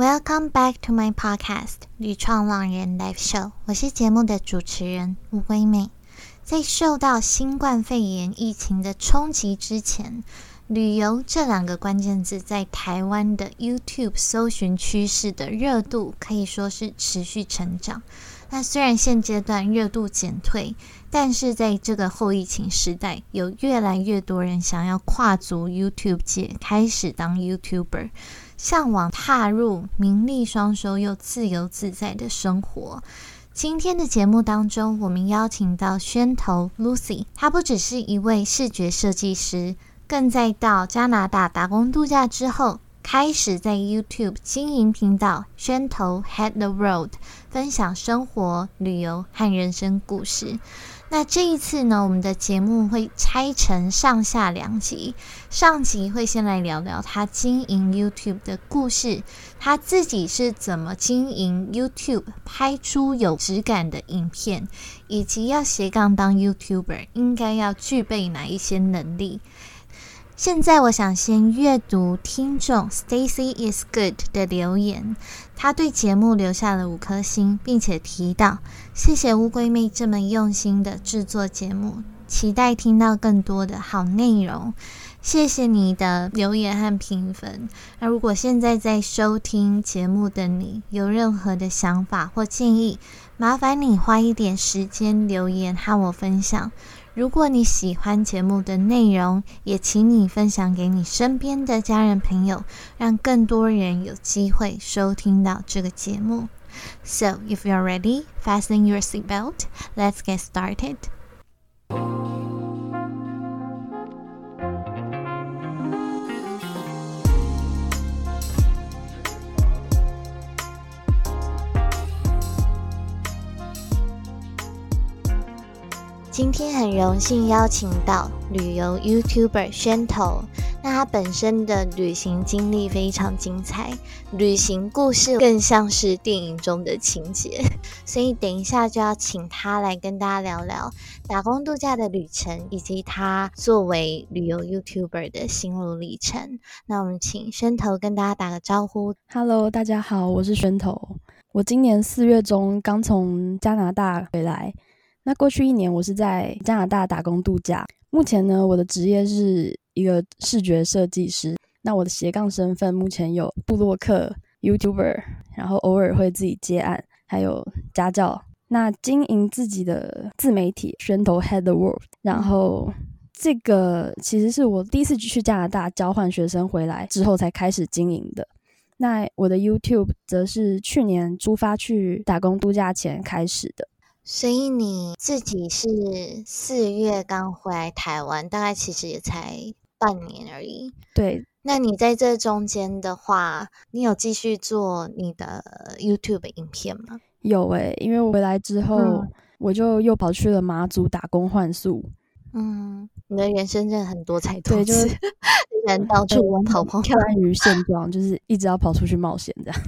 Welcome back to my podcast《旅创浪人 Live Show》，我是节目的主持人吴威美。在受到新冠肺炎疫情的冲击之前，旅游这两个关键字在台湾的 YouTube 搜寻趋势的热度可以说是持续成长。那虽然现阶段热度减退，但是在这个后疫情时代，有越来越多人想要跨足 YouTube 界，开始当 YouTuber，向往踏入名利双收又自由自在的生活。今天的节目当中，我们邀请到宣头 Lucy，她不只是一位视觉设计师，更在到加拿大打工度假之后。开始在 YouTube 经营频道，宣头 Head the Road，分享生活、旅游和人生故事。那这一次呢，我们的节目会拆成上下两集。上集会先来聊聊他经营 YouTube 的故事，他自己是怎么经营 YouTube，拍出有质感的影片，以及要斜杠当 YouTuber 应该要具备哪一些能力。现在我想先阅读听众 Stacy is good 的留言，他对节目留下了五颗星，并且提到谢谢乌龟妹这么用心的制作节目，期待听到更多的好内容。谢谢你的留言和评分。那如果现在在收听节目的你有任何的想法或建议，麻烦你花一点时间留言和我分享。如果你喜欢节目的内容，也请你分享给你身边的家人朋友，让更多人有机会收听到这个节目。So, if you're ready, fasten your seatbelt. Let's get started. 今天很荣幸邀请到旅游 YouTuber 宣头，那他本身的旅行经历非常精彩，旅行故事更像是电影中的情节，所以等一下就要请他来跟大家聊聊打工度假的旅程，以及他作为旅游 YouTuber 的心路历程。那我们请宣头跟大家打个招呼。Hello，大家好，我是宣头，我今年四月中刚从加拿大回来。那过去一年，我是在加拿大打工度假。目前呢，我的职业是一个视觉设计师。那我的斜杠身份目前有布洛克、YouTuber，然后偶尔会自己接案，还有家教。那经营自己的自媒体，宣头 Head the World。然后这个其实是我第一次去加拿大交换学生回来之后才开始经营的。那我的 YouTube 则是去年出发去打工度假前开始的。所以你自己是四月刚回来台湾，大概其实也才半年而已。对，那你在这中间的话，你有继续做你的 YouTube 影片吗？有诶，因为我回来之后，我就又跑去了马祖打工换宿。嗯，你的人生真的很多彩多姿，人 到处跑跑，跳于现状，就是一直要跑出去冒险这样。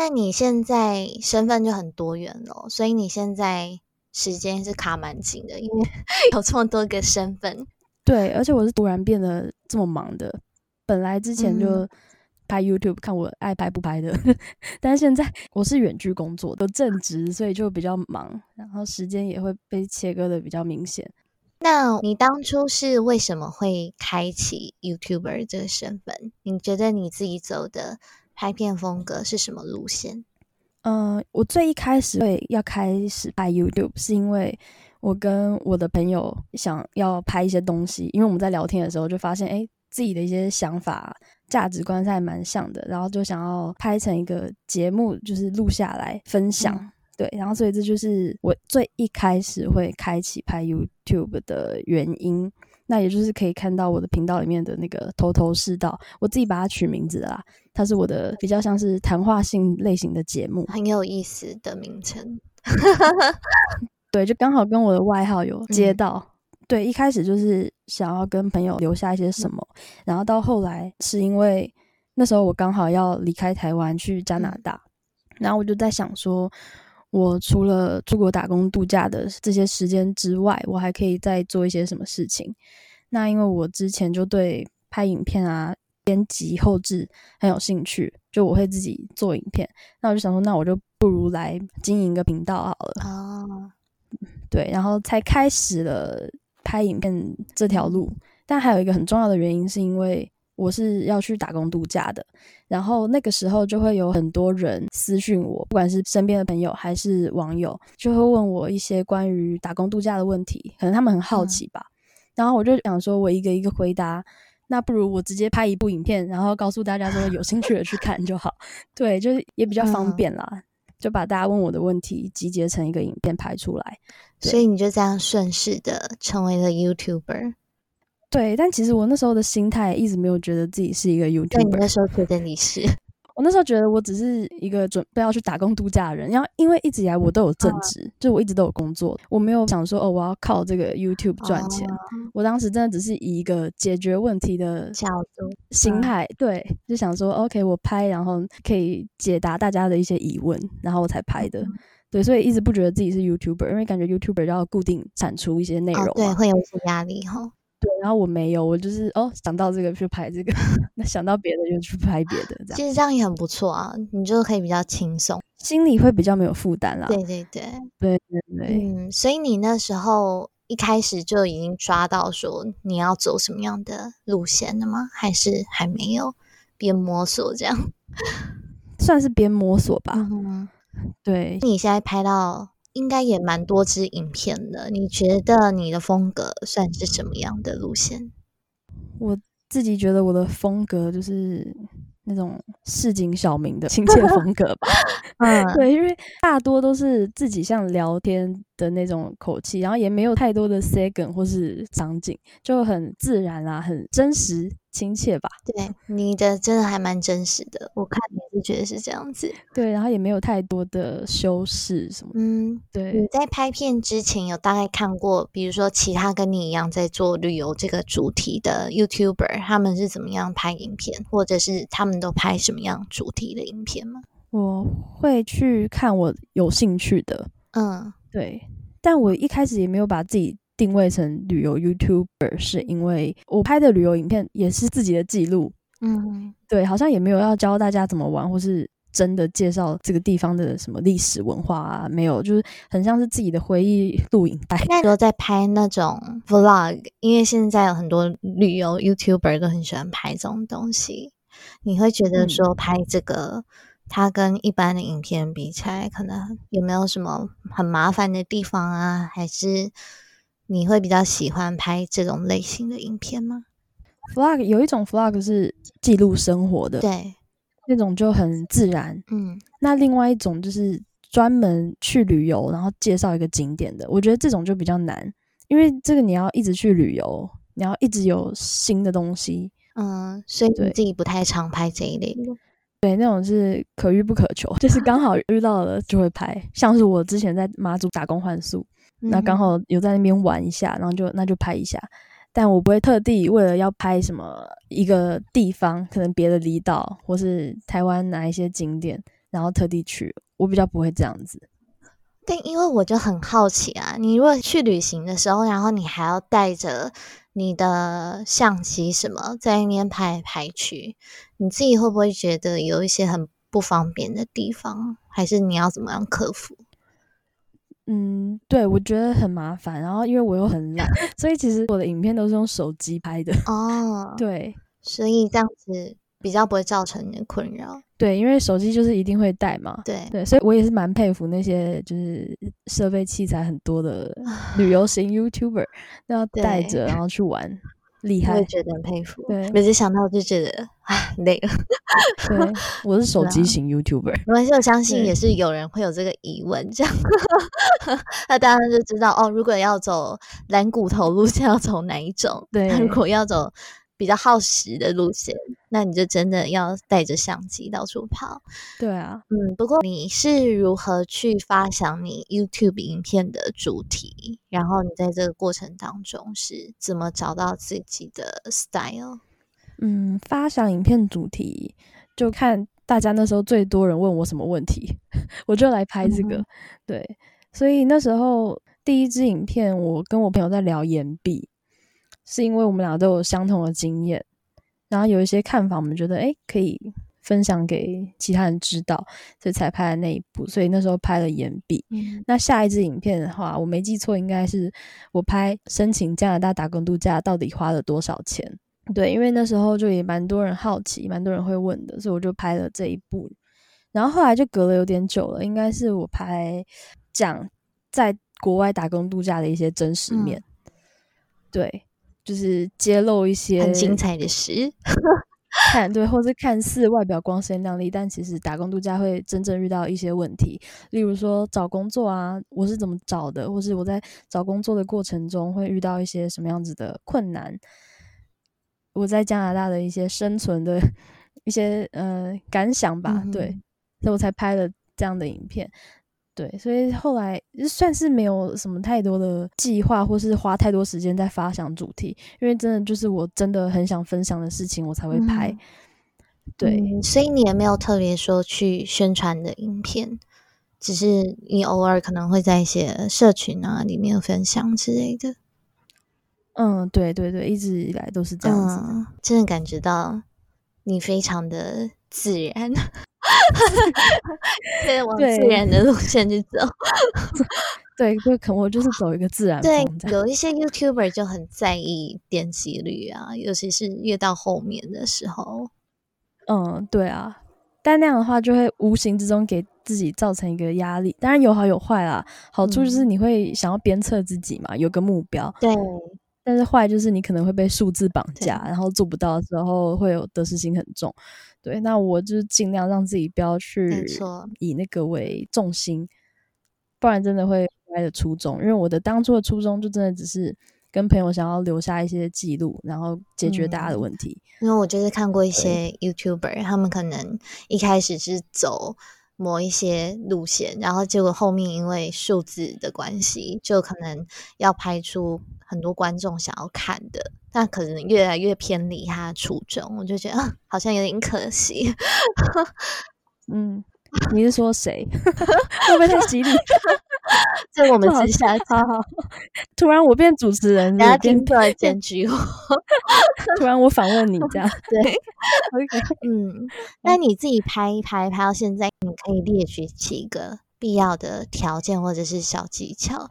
那你现在身份就很多元了，所以你现在时间是卡蛮紧的，因为 有这么多个身份。对，而且我是突然变得这么忙的。本来之前就拍 YouTube，看我爱拍不拍的，但是现在我是远距工作，都正职，所以就比较忙，然后时间也会被切割的比较明显。那你当初是为什么会开启 YouTuber 这个身份？你觉得你自己走的？拍片风格是什么路线？嗯，我最一开始会要开始拍 YouTube，是因为我跟我的朋友想要拍一些东西，因为我们在聊天的时候就发现，哎，自己的一些想法、价值观是还蛮像的，然后就想要拍成一个节目，就是录下来分享。对，然后所以这就是我最一开始会开启拍 YouTube 的原因。那也就是可以看到我的频道里面的那个头头是道，我自己把它取名字啦，它是我的比较像是谈话性类型的节目，很有意思的名称。对，就刚好跟我的外号有接到。对，一开始就是想要跟朋友留下一些什么，然后到后来是因为那时候我刚好要离开台湾去加拿大，然后我就在想说。我除了出国打工度假的这些时间之外，我还可以再做一些什么事情？那因为我之前就对拍影片啊编辑后置很有兴趣，就我会自己做影片。那我就想说，那我就不如来经营一个频道好了。哦，对，然后才开始了拍影片这条路。但还有一个很重要的原因，是因为我是要去打工度假的，然后那个时候就会有很多人私讯我，不管是身边的朋友还是网友，就会问我一些关于打工度假的问题，可能他们很好奇吧。然后我就想说，我一个一个回答，那不如我直接拍一部影片，然后告诉大家说有兴趣的去看就好。对，就是也比较方便啦，就把大家问我的问题集结成一个影片拍出来。所以你就这样顺势的成为了 YouTuber。对，但其实我那时候的心态一直没有觉得自己是一个 YouTuber。你那时候觉得你是？我那时候觉得我只是一个准备要去打工度假的人，然后因为一直以来我都有正职，就我一直都有工作，我没有想说哦我要靠这个 YouTube 赚钱。我当时真的只是以一个解决问题的角度心态，对，就想说 OK 我拍，然后可以解答大家的一些疑问，然后我才拍的。对，所以一直不觉得自己是 YouTuber，因为感觉 YouTuber 要固定产出一些内容，对，会有一些压力哈。对，然后我没有，我就是哦，想到这个就拍这个，那想到别的就去拍别的，这样。其实这样也很不错啊，你就可以比较轻松，心里会比较没有负担啦。对对对，对对对。嗯，所以你那时候一开始就已经抓到说你要走什么样的路线了吗？还是还没有边摸索这样？算是边摸索吧。嗯，对。你现在拍到。应该也蛮多支影片的，你觉得你的风格算是什么样的路线？我自己觉得我的风格就是那种市井小民的亲切风格吧。嗯，对，因为大多都是自己像聊天的那种口气，然后也没有太多的 second 或是场景，就很自然啊，很真实。亲切吧，对你的真的还蛮真实的，我看也是觉得是这样子。对，然后也没有太多的修饰什么。嗯，对。你在拍片之前有大概看过，比如说其他跟你一样在做旅游这个主题的 YouTuber，他们是怎么样拍影片，或者是他们都拍什么样主题的影片吗？我会去看我有兴趣的，嗯，对。但我一开始也没有把自己。定位成旅游 YouTuber 是因为我拍的旅游影片也是自己的记录，嗯，对，好像也没有要教大家怎么玩，或是真的介绍这个地方的什么历史文化啊，没有，就是很像是自己的回忆录影带。那时候在拍那种 Vlog，因为现在有很多旅游 YouTuber 都很喜欢拍这种东西，你会觉得说拍这个，它跟一般的影片比起来，可能有没有什么很麻烦的地方啊？还是？你会比较喜欢拍这种类型的影片吗？Vlog 有一种 Vlog 是记录生活的，对，那种就很自然。嗯，那另外一种就是专门去旅游，然后介绍一个景点的，我觉得这种就比较难，因为这个你要一直去旅游，你要一直有新的东西。嗯，所以你自己不太常拍这一类的。对，那种是可遇不可求，就是刚好遇到了就会拍，像是我之前在马祖打工换宿。那刚好有在那边玩一下，然后就那就拍一下，但我不会特地为了要拍什么一个地方，可能别的离岛或是台湾哪一些景点，然后特地去，我比较不会这样子。但因为我就很好奇啊，你如果去旅行的时候，然后你还要带着你的相机什么在那边拍来拍去，你自己会不会觉得有一些很不方便的地方？还是你要怎么样克服？嗯，对，我觉得很麻烦，然后因为我又很懒，所以其实我的影片都是用手机拍的。哦，对，所以这样子比较不会造成你的困扰。对，因为手机就是一定会带嘛。对对，所以我也是蛮佩服那些就是设备器材很多的 旅游型 YouTuber，要带着然后去玩。厉害，我也觉得很佩服。对，每次想到就觉得啊累了。对，我是 手机型 YouTuber。没关系，我相信也是有人会有这个疑问，这样，那大家就知道哦。如果要走蓝骨头路线，要走哪一种？对，如果要走。比较耗时的路线，那你就真的要带着相机到处跑。对啊，嗯，不过你是如何去发想你 YouTube 影片的主题？然后你在这个过程当中是怎么找到自己的 style？嗯，发想影片主题就看大家那时候最多人问我什么问题，我就来拍这个。对，所以那时候第一支影片，我跟我朋友在聊岩壁。是因为我们俩都有相同的经验，然后有一些看法，我们觉得诶可以分享给其他人知道，所以才拍了那一部。所以那时候拍了岩壁。嗯那下一支影片的话，我没记错，应该是我拍申请加拿大打工度假到底花了多少钱。对，因为那时候就也蛮多人好奇，蛮多人会问的，所以我就拍了这一部。然后后来就隔了有点久了，应该是我拍讲在国外打工度假的一些真实嗯面。对，就是揭露一些很精彩的事。看对，或是看似外表光鲜亮丽，但其实打工度假会真正遇到一些问题，例如说找工作啊，我是怎么找的，或是我在找工作的过程中会遇到一些什么样子的困难，我在加拿大的一些生存的 一些呃感想吧，对嗯，所以我才拍了这样的影片。对，所以后来就算是没有什么太多的计划，或是花太多时间在发想主题，因为真的就是我真的很想分享的事情，我才会拍。嗯对，嗯所以你也没有特别说去宣传的影片，只是你偶尔可能会在一些社群啊里面分享之类的。嗯，对对对，一直以来都是这样子。嗯，真的感觉到你非常的自然，对，往自然的路线去走。对，就可能我就是走一个自然对。有一些 YouTuber 就很在意点击率啊，尤其是越到后面的时候。嗯，对啊。但那样的话，就会无形之中给自己造成一个压力。当然有好有坏啦。好处就是嗯你会想要鞭策自己嘛，有个目标。对，但是坏就是你可能会被数字绑架，然后做不到的时候会有得失心很重。对，那我就是尽量让自己不要去，以那个为重心，不然真的会歪的初衷。因为我的当初的初衷就真的只是跟朋友想要留下一些记录，然后解决大家的嗯问题。因为我就是看过一些 YouTuber，他们可能一开始是走某一些路线，然后结果后面因为数字的关系，就可能要拍出很多观众想要看的，但可能越来越偏离他的初衷，我就觉得，好像有点可惜。嗯，你是说谁？会不会太激励？所以我们之下，好好，突然我变主持人，大家变听出来检举我。突然我访问你这样。对，OK，嗯，那你自己拍一拍，拍到现在，你可以列举几个必要的条件或者是小技巧，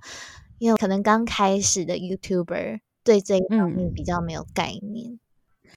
因为可能刚开始的 YouTuber 对这一方嗯面比较没有概念。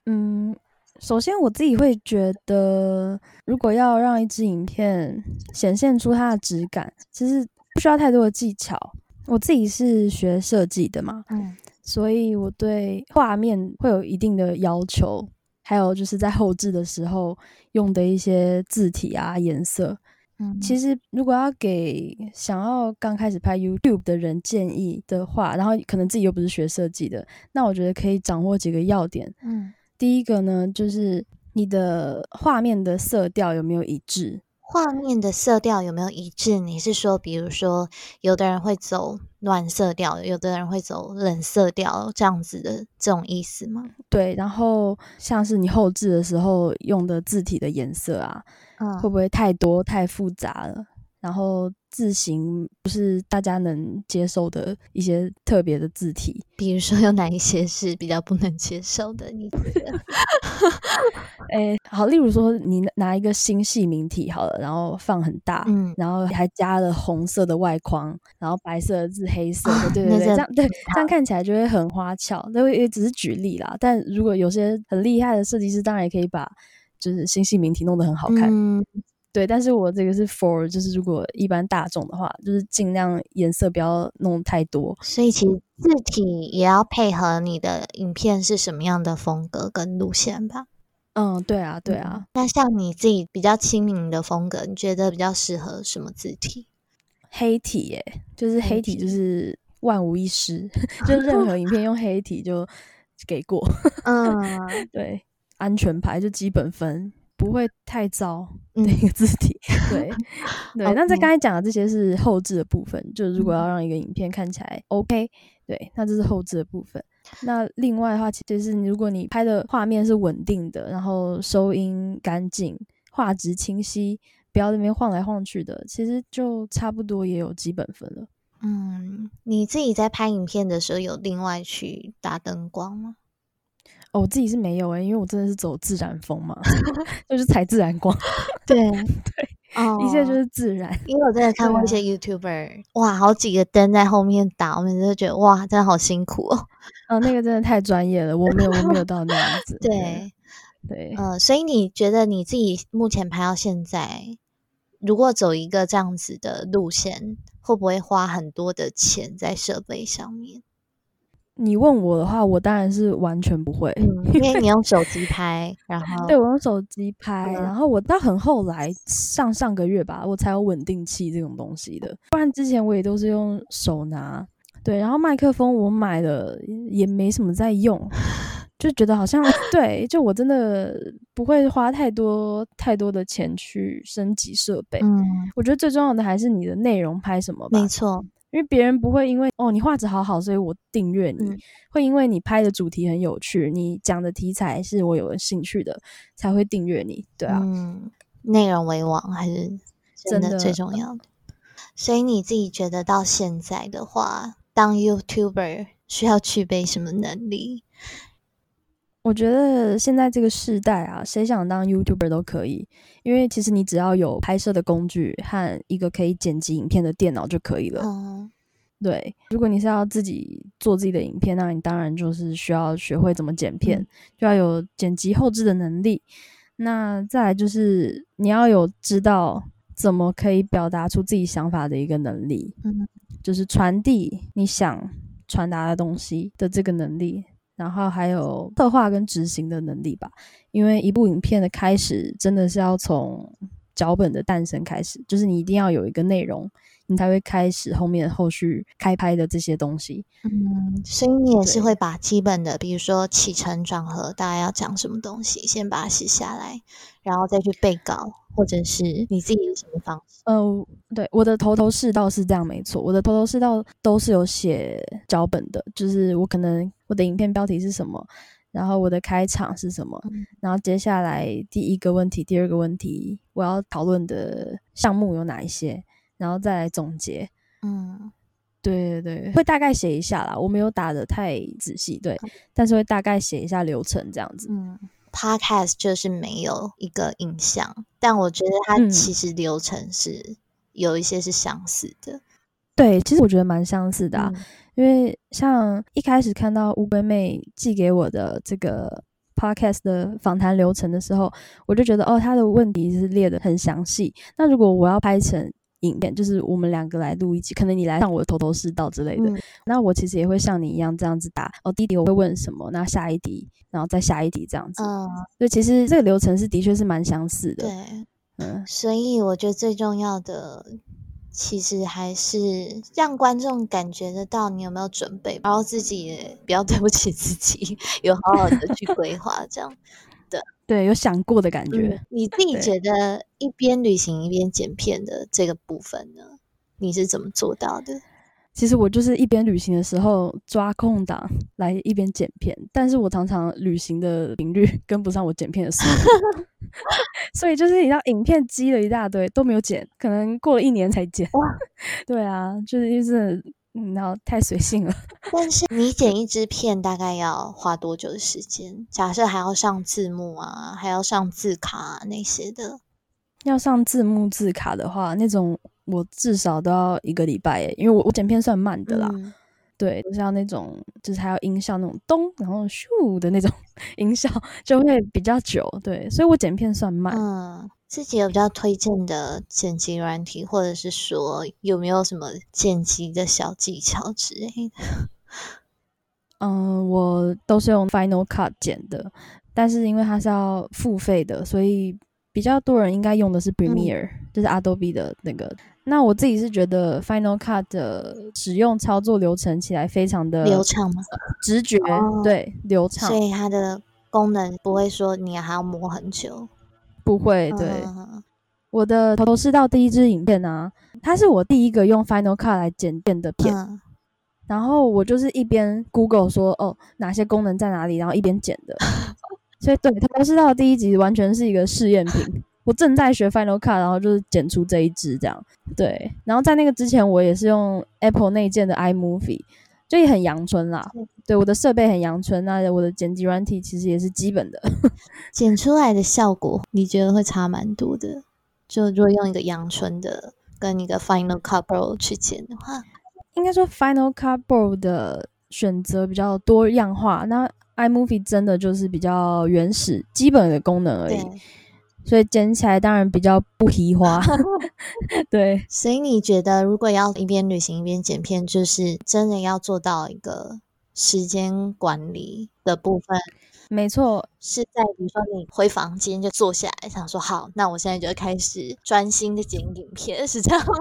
嗯，首先我自己会觉得，如果要让一支影片显现出它的质感，其实不需要太多的技巧。我自己是学设计的嘛，嗯所以我对画面会有一定的要求，还有就是在后置的时候用的一些字体啊、颜色。嗯，其实如果要给想要刚开始拍 YouTube 的人建议的话，然后可能自己又不是学设计的，那我觉得可以掌握几个要点。嗯，第一个呢，就是你的画面的色调有没有一致？画面的色调有没有一致？你是说，比如说，有的人会走暖色调，有的人会走冷色调，这样子的这种意思吗？对，然后像是你后置的时候用的字体的颜色啊，嗯会不会太多太复杂了？然后字形不是大家能接受的一些特别的字体。比如说有哪一些是比较不能接受的？你觉得？诶，好，例如说你拿一个新系名体好了，然后放很大，嗯然后还加了红色的外框，然后白色的字，黑色的，啊对 对对，这样对，这样看起来就会很花俏。那也只是举例啦，但如果有些很厉害的设计师，当然也可以把就是新系名体弄得很好看。嗯对，但是我这个是 for 就是如果一般大众的话，就是尽量颜色不要弄太多。所以其实字体也要配合你的影片是什么样的风格跟路线吧。嗯，对啊，对啊。嗯那像你自己比较亲民的风格，你觉得比较适合什么字体？黑体耶，就是黑黑体就是万无一失，就任何影片用黑体就给过。嗯 对，安全牌就基本分，不会太糟嗯的一个字体。对对，那在刚才讲的这些是后置的部分，就是如果嗯要让一个影片看起来 OK，对，那这是后置的部分。那另外的话，其实是如果你拍的画面是稳定的，然后收音干净，画质清晰，不要那边晃来晃去的，其实就差不多也有基本分了。嗯，你自己在拍影片的时候有另外去打灯光吗？哦，我自己是没有哎，因为我真的是走自然风嘛，就是采自然光。对对，哦，一切就是自然。因为我真的看过一些 YouTuber，哇，好几个灯在后面打，我们就觉得哇，真的好辛苦哦。哦，那个真的太专业了，我没有，我没有到那样子。对对，嗯，所以你觉得你自己目前拍到现在，如果走一个这样子的路线，会不会花很多的钱在设备上面？你问我的话，我当然是完全不会，因为你用手机拍，然后 对我用手机拍，然后我到很后来上上个月吧，我才有稳定器这种东西的，不然之前我也都是用手拿。对，然后麦克风我买了也没什么在用，就觉得好像对，就我真的不会花太多太多的钱去升级设备。嗯，我觉得最重要的还是你的内容拍什么吧。没错。因为别人不会因为哦你画质好好，所以我订阅你，会因为你拍的主题很有趣，你讲的题材是我有兴趣的，才会订阅你。对啊，嗯，内容为王还是真的最重要的。所以你自己觉得到现在的话，当 YouTuber 需要具备什么能力？我觉得现在这个时代啊，谁想当 YouTuber 都可以，因为其实你只要有拍摄的工具和一个可以剪辑影片的电脑就可以了。嗯，对。如果你是要自己做自己的影片，那你当然就是需要学会怎么剪片，就要有剪辑后置的能力。那再来就是你要有知道怎么可以表达出自己想法的一个能力，嗯，就是传递你想传达的东西的这个能力。然后还有策划跟执行的能力吧，因为一部影片的开始真的是要从脚本的诞生开始，就是你一定要有一个内容，你才会开始后面后续开拍的这些东西。嗯，所以你也是会把基本的，比如说起承转合，大概要讲什么东西，先把它写下来，然后再去背稿。或者是你自己有什么方式？呃，对，我的头头是道是这样，没错，我的头头是道都是有写脚本的，就是我可能我的影片标题是什么，然后我的开场是什么，然后接下来第一个问题、第二个问题，我要讨论的项目有哪一些，然后再来总结。嗯，对对对，会大概写一下啦，我没有打的太仔细，对，但是会大概写一下流程这样子。嗯。Podcast 就是没有一个影像，但我觉得它其实流程是有一些是相似的。对，其实我觉得蛮相似的，啊，因为像一开始看到乌龟妹寄给我的这个 Podcast 的访谈流程的时候，我就觉得哦，他的问题是列的很详细。那如果我要拍成影片就是我们两个来录一集，可能你来上我的头头是道之类的。那我其实也会像你一样这样子打哦，弟弟我会问什么，那下一题，然后再下一题这样子。嗯，所以其实这个流程是的确是蛮相似的。对，嗯，所以我觉得最重要的其实还是让观众感觉得到你有没有准备，然后自己也不要 对不起自己，有好好的去规划这样。对，有想过的感觉。你自己觉得一边旅行一边剪片的这个部分呢，你是怎么做到的？其实我就是一边旅行的时候抓空档来一边剪片，但是我常常旅行的频率 跟不上我剪片的速度，所以就是你知道，影片积了一大堆都没有剪，可能过了一年才剪。对啊，就是就是。嗯，然后太随性了。但是你剪一支片大概要花多久的时间？假设还要上字幕啊，还要上字卡那些的。要上字幕字卡的话，那种我至少都要一个礼拜耶，因为我我剪片算慢的啦。对，就像那种就是还要音效那种咚，然后咻的那种 音效就会比较久。对，所以我剪片算慢。嗯。自己有比较推荐的剪辑软体，或者是说有没有什么剪辑的小技巧之类的？嗯，我都是用 Final Cut 剪的，但是因为它是要付费的，所以比较多人应该用的是 Premiere，就是 Adobe 的那个。那我自己是觉得 Final Cut 的使用操作流程起来非常的流畅吗？直觉对流畅，所以它的功能不会说你还要磨很久。不会，对，我的头头是道第一支影片啊，它是我第一个用 Final Cut 来剪片的片，然后我就是一边 Google 说哦哪些功能在哪里，然后一边剪的，所以对头头是道第一集完全是一个试验品，我正在学 Final Cut，然后就是剪出这一支这样，对，然后在那个之前我也是用 Apple 内建的 iMovie。就也很阳春啦。对，我的设备很阳春，那我的剪辑软体其实也是基本的，剪出来的效果你觉得会差蛮多的？就如果用一个阳春的跟一个 Final Cut Pro 去剪的话，应该说 Final Cut Pro 的选择比较多样化，那 iMovie 真的就是比较原始、基本的功能而已。所以剪起来当然比较不皮花，对。所以你觉得，如果要一边旅行一边剪片，就是真的要做到一个时间管理的部分？没错，是在比如说你回房间就坐下来，想说好，那我现在就开始专心的剪影片，是这样吗？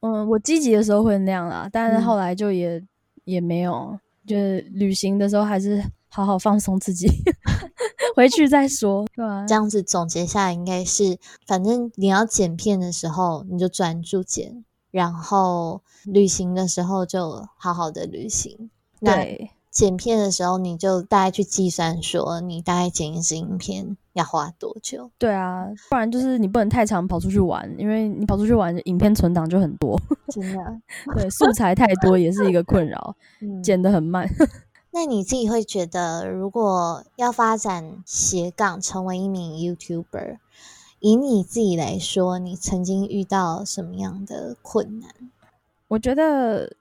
嗯，我积极的时候会那样啦，但是后来就也也没有，就是旅行的时候还是。好好放松自己，回去再说，对吧？这样子总结下来，应该是，反正你要剪片的时候，你就专注剪；然后旅行的时候，就好好的旅行。对，剪片的时候，你就大概去计算说，你大概剪一支影片要花多久？对啊，不然就是你不能太常跑出去玩，因为你跑出去玩，影片存档就很多。真的，对，素材太多也是一个困扰，剪得很慢。那你自己会觉得，如果要发展斜杠，成为一名 YouTuber，以你自己来说，你曾经遇到什么样的困难？我觉得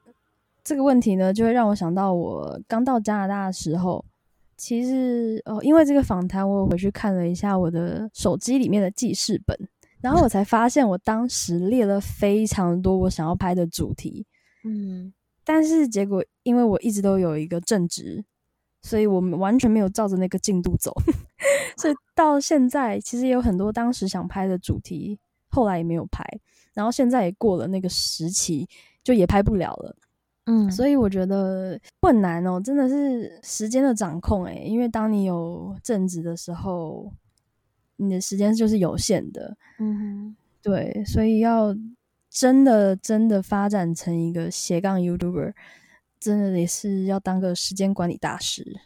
这个问题呢，就会让我想到我刚到加拿大的时候，其实哦，因为这个访谈，我回去看了一下我的手机里面的记事本，然后我才发现，我当时列了非常多我想要拍的主题，嗯。但是结果，因为我一直都有一个正职，所以我们完全没有照着那个进度走，所以到现在其实有很多当时想拍的主题，后来也没有拍，然后现在也过了那个时期，就也拍不了了。嗯，所以我觉得困难哦，真的是时间的掌控诶，因为当你有正职的时候，你的时间就是有限的。嗯，对，所以要。真的真的发展成一个斜杠 YouTuber，真的也是要当个时间管理大师。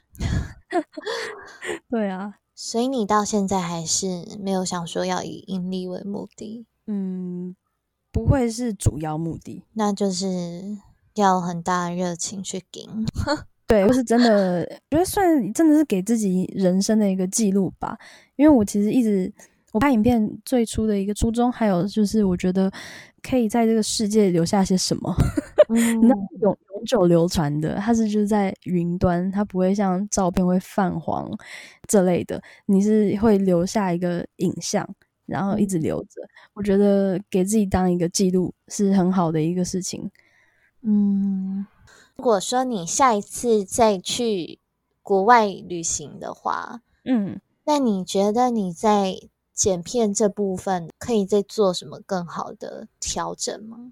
对啊，所以你到现在还是没有想说要以盈利为目的？嗯，不会是主要目的，那就是要很大的热情去顶。对，我是真的，觉得算真的是给自己人生的一个记录吧。因为我其实一直。我拍影片最初的一个初衷，还有就是我觉得可以在这个世界留下些什么，那永永久流传的，它是就是在云端，它不会像照片会泛黄这类的，你是会留下一个影像，然后一直留着。我觉得给自己当一个记录是很好的一个事情。嗯，如果说你下一次再去国外旅行的话，嗯，那你觉得你在剪片这部分可以再做什么更好的调整吗？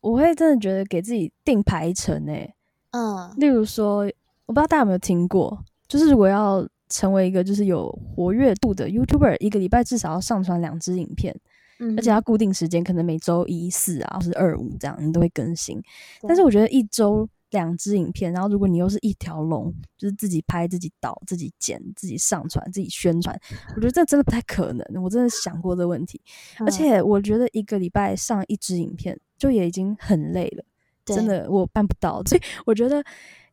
我会真的觉得给自己定排程诶，嗯，例如说，我不知道大家有没有听过，就是如果要成为一个就是有活跃度的 YouTuber，一个礼拜至少要上传两支影片，嗯，而且要固定时间，可能每周一四啊，或是二五这样，你都会更新。但是我觉得一周。两支影片，然后如果你又是一条龙，就是自己拍、自己导、自己剪、自己上传、自己宣传，我觉得这真的不太可能。我真的想过这个问题，而且我觉得一个礼拜上一支影片就也已经很累了，真的我办不到。所以我觉得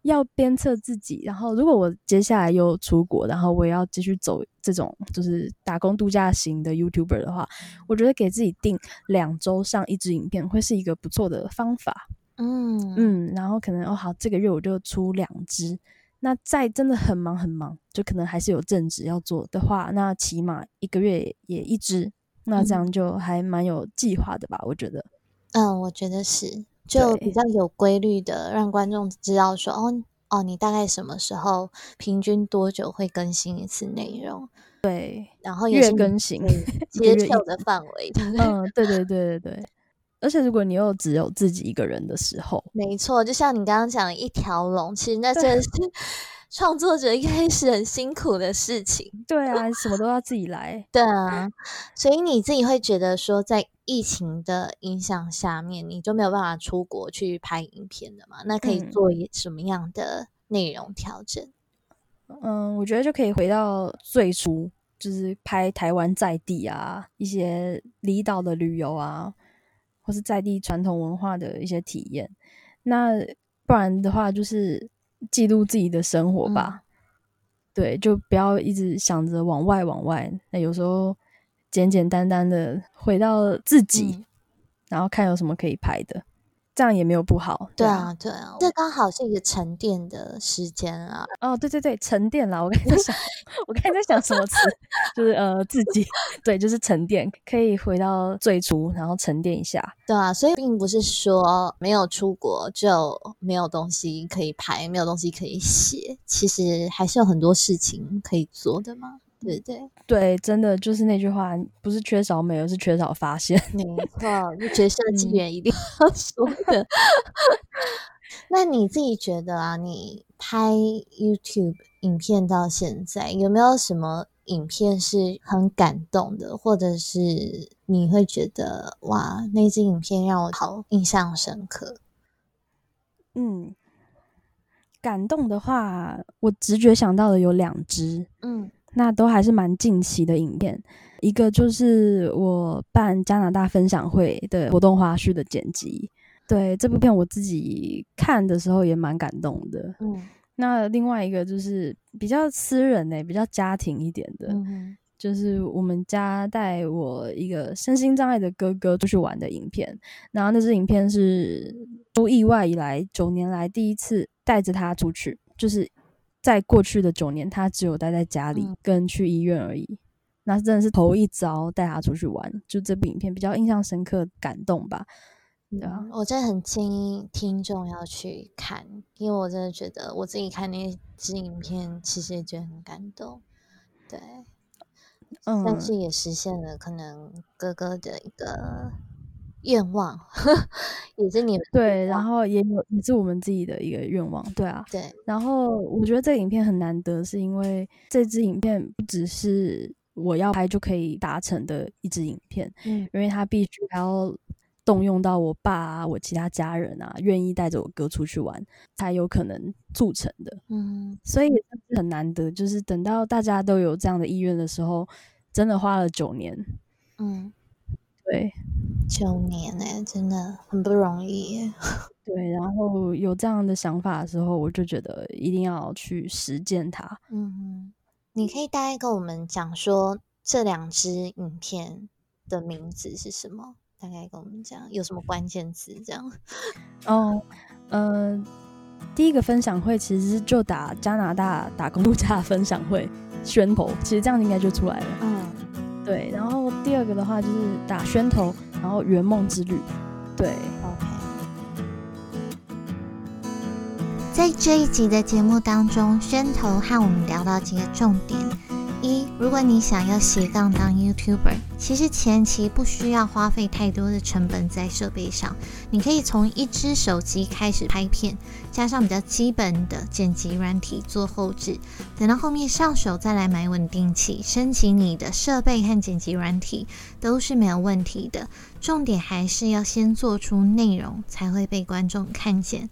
要鞭策自己，然后如果我接下来又出国，然后我也要继续走这种就是打工度假型的 YouTuber 的话，我觉得给自己定两周上一支影片会是一个不错的方法。嗯嗯，然后可能哦好，这个月我就出两支。那再真的很忙很忙，就可能还是有正职要做的话，那起码一个月也一支。那这样就还蛮有计划的吧？我觉得。嗯，我觉得是，就比较有规律的，让观众知道说，哦哦，你大概什么时候，平均多久会更新一次内容？对，然后也是更新接受的范围。嗯，对对对对对。而且，如果你又只有自己一个人的时候，没错，就像你刚刚讲一条龙，其实那真的是 创作者一开始很辛苦的事情。对啊，什么都要自己来。对啊，所以你自己会觉得说，在疫情的影响下面，你就没有办法出国去拍影片的嘛？那可以做什么样的内容调整？嗯，我觉得就可以回到最初，就是拍台湾在地啊，一些离岛的旅游啊。或是在地传统文化的一些体验，那不不然的话就是记录自己的生活吧。对，就不要一直想着往外往外。那有时候简简单单的回到自己，然后看有什么可以拍的。这样也没有不好，对啊，对啊，这刚好是一个沉淀的时间啊。哦，对对对，沉淀啦。我刚才想，我刚才在想什么词，就是呃，自己 对，就是沉淀，可以回到最初，然后沉淀一下。对啊，所以并不是说没有出国就没有东西可以拍，没有东西可以写，其实还是有很多事情可以做的嘛。对对对，真的就是那句话，不是缺少美，而是缺少发现。没错，就觉得设计员一定要 说的。那你自己觉得啊，你拍 YouTube 影片到现在，有没有什么影片是很感动的，或者是你会觉得哇，那支影片让我好印象深刻？嗯，感动的话，我直觉想到的有两支。嗯。那都还是蛮近期的影片，一个就是我办加拿大分享会的活动花絮的剪辑，对这部片我自己看的时候也蛮感动的。嗯，那另外一个就是比较私人诶，比较家庭一点的，就是我们家带我一个身心障碍的哥哥出去玩的影片，然后那支影片是出意外以来九年来第一次带着他出去，就是。在过去的九年，他只有待在家里跟去医院而已。那真的是头一遭带他出去玩，就这部影片比较印象深刻、感动吧。对啊，我真的很建议听众要去看，因为我真的觉得我自己看那支影片，其实也觉得很感动。对，嗯，但是也实现了可能哥哥的一个。愿望 也是你们对，然后也有也是我们自己的一个愿望，对啊，对。然后我觉得这个影片很难得，是因为这支影片不只是我要拍就可以达成的一支影片，嗯，因为它必须还要动用到我爸啊，我其他家人啊，愿意带着我哥出去玩，才有可能促成的，嗯。所以很难得，就是等到大家都有这样的意愿的时候，真的花了九年，嗯。对，九年哎，真的很不容易。对，然后有这样的想法的时候，我就觉得一定要去实践它。嗯，你可以大概跟我们讲说这两支影片的名字是什么？大概跟我们讲有什么关键词？这样。哦，呃，第一个分享会其实就打加拿大打工度假分享会宣头，其实这样应该就出来了。嗯。对，二个的话就是打宣头，然后圆梦之旅。对，OK。在这一集的节目当中，宣头和我们聊到几个重点。一，如果你想要斜杠当 YouTuber，其实前期不需要花费太多的成本在设备上，你可以从一只手机开始拍片，加上比较基本的剪辑软体做后置，等到后面上手再来买稳定器，升级你的设备和剪辑软体都是没有问题的。重点还是要先做出内容，才会被观众看见。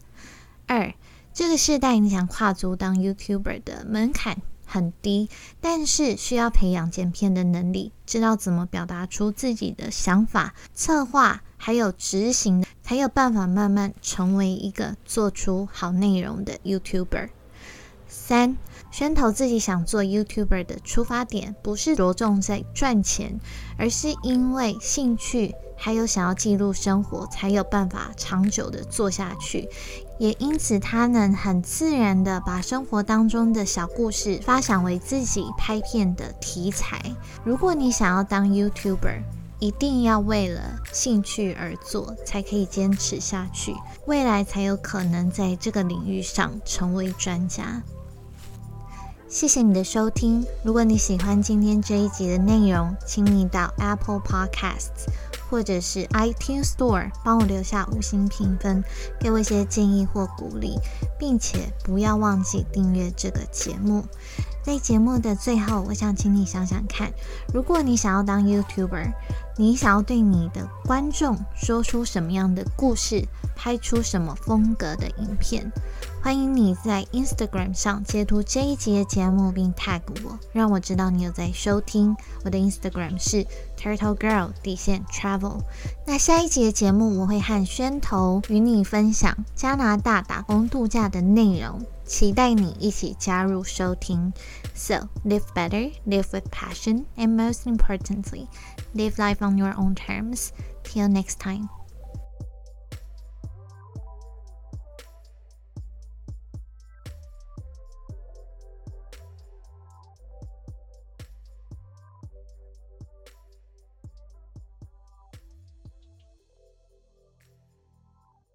二，这个时代你想跨足当 YouTuber 的门槛。很低，但是需要培养剪片的能力，知道怎么表达出自己的想法、策划，还有执行，才有办法慢慢成为一个做出好内容的 YouTuber。三，宣头自己想做 YouTuber 的出发点，不是着重在赚钱，而是因为兴趣，还有想要记录生活，才有办法长久的做下去。也因此，他能很自然的把生活当中的小故事发想为自己拍片的题材。如果你想要当 YouTuber，一定要为了兴趣而做，才可以坚持下去，未来才有可能在这个领域上成为专家。谢谢你的收听。如果你喜欢今天这一集的内容，请你到 Apple Podcasts。或者是 iTunes Store 帮我留下五星评分，给我一些建议或鼓励，并且不要忘记订阅这个节目。在节目的最后，我想请你想想看，如果你想要当 YouTuber，你想要对你的观众说出什么样的故事，拍出什么风格的影片？欢迎你在 Instagram 上截图这一集的节目并 tag 我，让我知道你有在收听。我的 Instagram 是 Turtle Girl 底线 Travel。那下一集的节目我会和宣头与你分享加拿大打工度假的内容，期待你一起加入收听。So live better, live with passion, and most importantly, live life on your own terms. Till next time.